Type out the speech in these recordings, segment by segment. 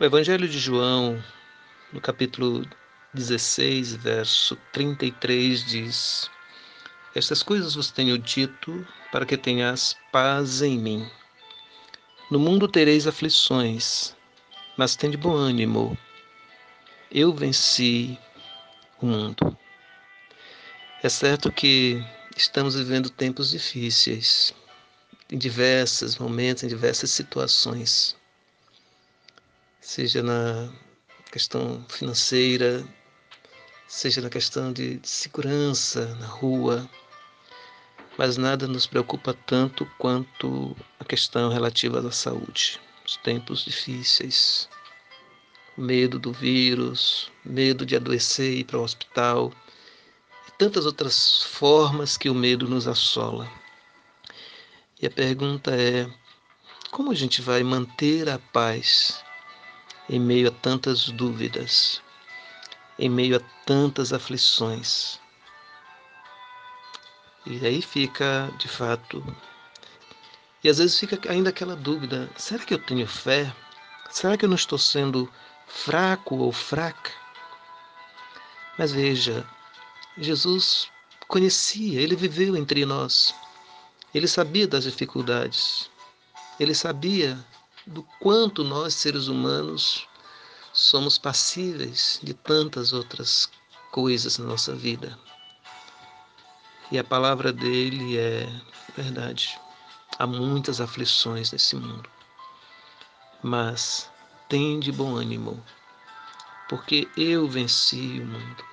O Evangelho de João, no capítulo 16, verso 33, diz: Estas coisas vos tenho dito para que tenhas paz em mim. No mundo tereis aflições, mas tende bom ânimo. Eu venci o mundo. É certo que estamos vivendo tempos difíceis, em diversos momentos, em diversas situações seja na questão financeira, seja na questão de segurança na rua, mas nada nos preocupa tanto quanto a questão relativa à saúde. Os tempos difíceis, medo do vírus, medo de adoecer e ir para o hospital, e tantas outras formas que o medo nos assola. E a pergunta é: como a gente vai manter a paz em meio a tantas dúvidas, em meio a tantas aflições. E aí fica, de fato, e às vezes fica ainda aquela dúvida: será que eu tenho fé? Será que eu não estou sendo fraco ou fraca? Mas veja, Jesus conhecia, ele viveu entre nós, ele sabia das dificuldades, ele sabia do quanto nós, seres humanos, somos passíveis de tantas outras coisas na nossa vida. E a palavra dele é verdade. Há muitas aflições nesse mundo. Mas de bom ânimo, porque eu venci o mundo.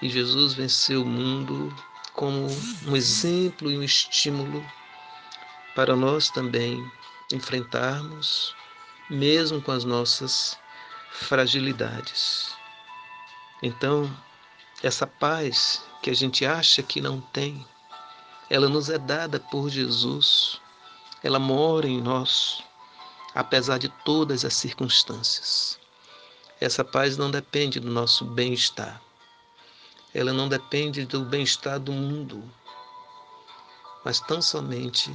E Jesus venceu o mundo como um exemplo e um estímulo para nós também enfrentarmos, mesmo com as nossas fragilidades. Então, essa paz que a gente acha que não tem, ela nos é dada por Jesus, ela mora em nós, apesar de todas as circunstâncias. Essa paz não depende do nosso bem-estar, ela não depende do bem-estar do mundo, mas tão somente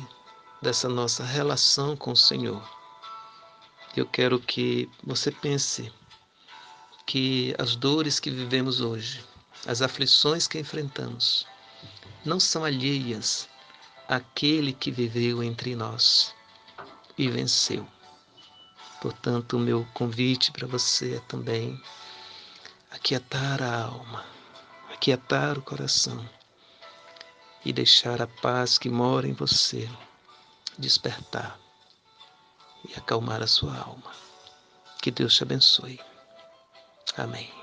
dessa nossa relação com o Senhor. Eu quero que você pense que as dores que vivemos hoje, as aflições que enfrentamos, não são alheias àquele que viveu entre nós e venceu. Portanto, o meu convite para você é também aquietar a alma, aquietar o coração e deixar a paz que mora em você despertar e acalmar a sua alma. Que Deus te abençoe. Amém.